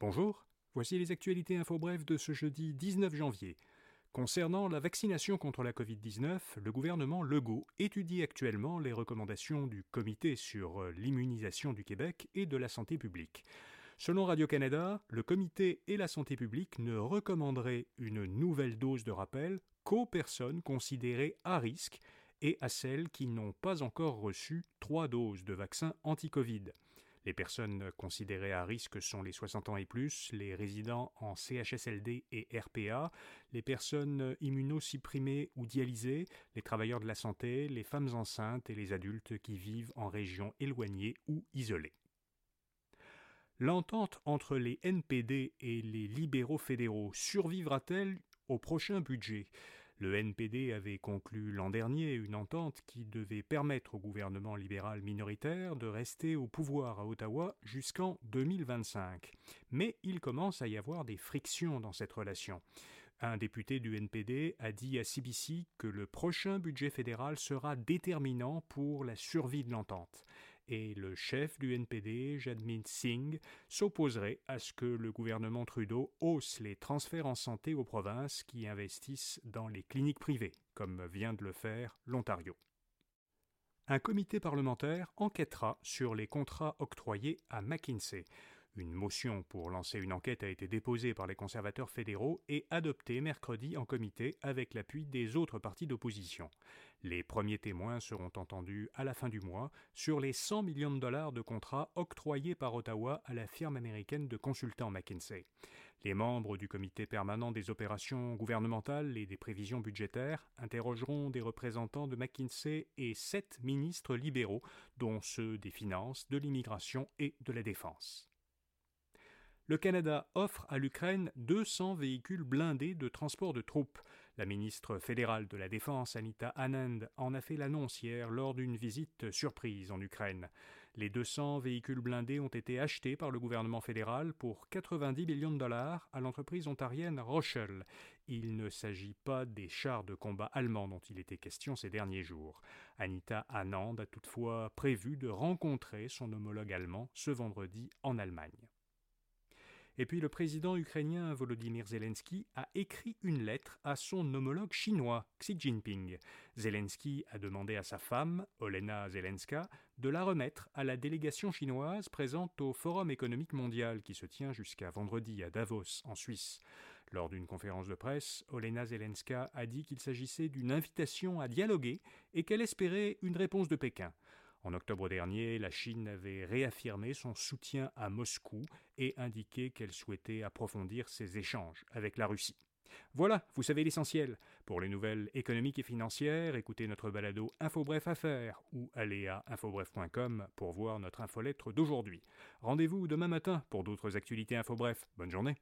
Bonjour, voici les actualités info brèves de ce jeudi 19 janvier. Concernant la vaccination contre la Covid-19, le gouvernement Legault étudie actuellement les recommandations du Comité sur l'immunisation du Québec et de la santé publique. Selon Radio-Canada, le Comité et la santé publique ne recommanderaient une nouvelle dose de rappel qu'aux personnes considérées à risque et à celles qui n'ont pas encore reçu trois doses de vaccin anti-Covid. Les personnes considérées à risque sont les 60 ans et plus, les résidents en CHSLD et RPA, les personnes immunosupprimées ou dialysées, les travailleurs de la santé, les femmes enceintes et les adultes qui vivent en régions éloignées ou isolées. L'entente entre les NPD et les libéraux fédéraux survivra-t-elle au prochain budget? Le NPD avait conclu l'an dernier une entente qui devait permettre au gouvernement libéral minoritaire de rester au pouvoir à Ottawa jusqu'en 2025. Mais il commence à y avoir des frictions dans cette relation. Un député du NPD a dit à CBC que le prochain budget fédéral sera déterminant pour la survie de l'entente. Et le chef du NPD, Jadmin Singh, s'opposerait à ce que le gouvernement Trudeau hausse les transferts en santé aux provinces qui investissent dans les cliniques privées, comme vient de le faire l'Ontario. Un comité parlementaire enquêtera sur les contrats octroyés à McKinsey. Une motion pour lancer une enquête a été déposée par les conservateurs fédéraux et adoptée mercredi en comité avec l'appui des autres partis d'opposition. Les premiers témoins seront entendus à la fin du mois sur les 100 millions de dollars de contrats octroyés par Ottawa à la firme américaine de consultants McKinsey. Les membres du comité permanent des opérations gouvernementales et des prévisions budgétaires interrogeront des représentants de McKinsey et sept ministres libéraux, dont ceux des Finances, de l'immigration et de la Défense. Le Canada offre à l'Ukraine 200 véhicules blindés de transport de troupes. La ministre fédérale de la Défense, Anita Anand, en a fait l'annonce hier lors d'une visite surprise en Ukraine. Les 200 véhicules blindés ont été achetés par le gouvernement fédéral pour 90 millions de dollars à l'entreprise ontarienne Rochelle. Il ne s'agit pas des chars de combat allemands dont il était question ces derniers jours. Anita Anand a toutefois prévu de rencontrer son homologue allemand ce vendredi en Allemagne. Et puis le président ukrainien Volodymyr Zelensky a écrit une lettre à son homologue chinois, Xi Jinping. Zelensky a demandé à sa femme, Olena Zelenska, de la remettre à la délégation chinoise présente au Forum économique mondial qui se tient jusqu'à vendredi à Davos, en Suisse. Lors d'une conférence de presse, Olena Zelenska a dit qu'il s'agissait d'une invitation à dialoguer et qu'elle espérait une réponse de Pékin. En octobre dernier, la Chine avait réaffirmé son soutien à Moscou et indiqué qu'elle souhaitait approfondir ses échanges avec la Russie. Voilà, vous savez l'essentiel. Pour les nouvelles économiques et financières, écoutez notre balado InfoBref Affaires ou allez à infobref.com pour voir notre infolettre d'aujourd'hui. Rendez-vous demain matin pour d'autres actualités InfoBref. Bonne journée.